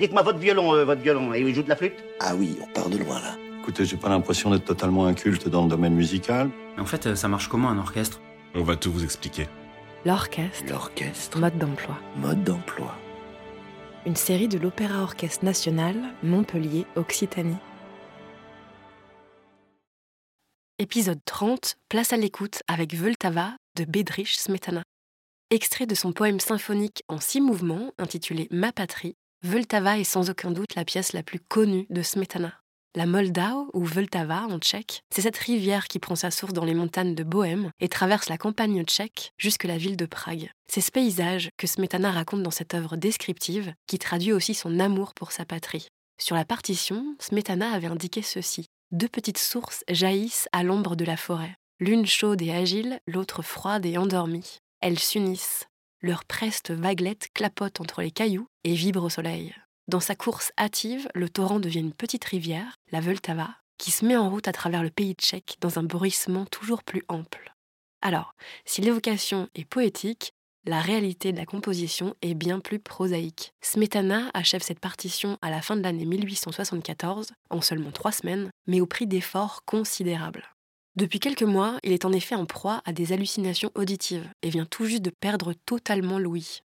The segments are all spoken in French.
Dites-moi votre violon, euh, votre violon, et il joue de la flûte Ah oui, on part de loin là. Écoutez, j'ai pas l'impression d'être totalement inculte dans le domaine musical. Mais en fait, euh, ça marche comment un orchestre? On va tout vous expliquer. L'orchestre, L'orchestre, mode d'emploi. mode d'emploi. Une série de l'Opéra Orchestre National, Montpellier, Occitanie. Épisode 30, place à l'écoute avec Vltava de Bedřich Smetana. Extrait de son poème symphonique en six mouvements intitulé Ma patrie, Vltava est sans aucun doute la pièce la plus connue de Smetana. La Moldau, ou Vltava en tchèque, c'est cette rivière qui prend sa source dans les montagnes de Bohême et traverse la campagne tchèque jusque la ville de Prague. C'est ce paysage que Smetana raconte dans cette œuvre descriptive qui traduit aussi son amour pour sa patrie. Sur la partition, Smetana avait indiqué ceci. Deux petites sources jaillissent à l'ombre de la forêt. L'une chaude et agile, l'autre froide et endormie. Elles s'unissent. Leur preste vaguelette clapote entre les cailloux et vibre au soleil. Dans sa course hâtive, le torrent devient une petite rivière, la Vltava, qui se met en route à travers le pays tchèque dans un bruissement toujours plus ample. Alors, si l'évocation est poétique, la réalité de la composition est bien plus prosaïque. Smetana achève cette partition à la fin de l'année 1874, en seulement trois semaines, mais au prix d'efforts considérables. Depuis quelques mois, il est en effet en proie à des hallucinations auditives et vient tout juste de perdre totalement l'ouïe.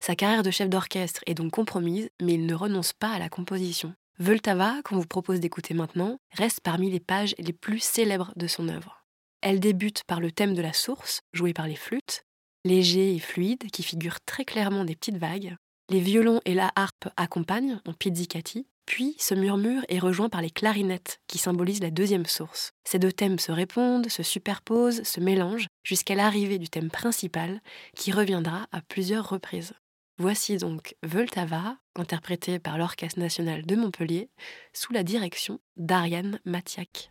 Sa carrière de chef d'orchestre est donc compromise, mais il ne renonce pas à la composition. Vltava, qu'on vous propose d'écouter maintenant, reste parmi les pages les plus célèbres de son œuvre. Elle débute par le thème de la source, joué par les flûtes, léger et fluide, qui figure très clairement des petites vagues. Les violons et la harpe accompagnent en pizzicati, puis ce murmure est rejoint par les clarinettes, qui symbolisent la deuxième source. Ces deux thèmes se répondent, se superposent, se mélangent, jusqu'à l'arrivée du thème principal, qui reviendra à plusieurs reprises. Voici donc Vltava, interprété par l'Orchestre national de Montpellier, sous la direction d'Ariane Matiak.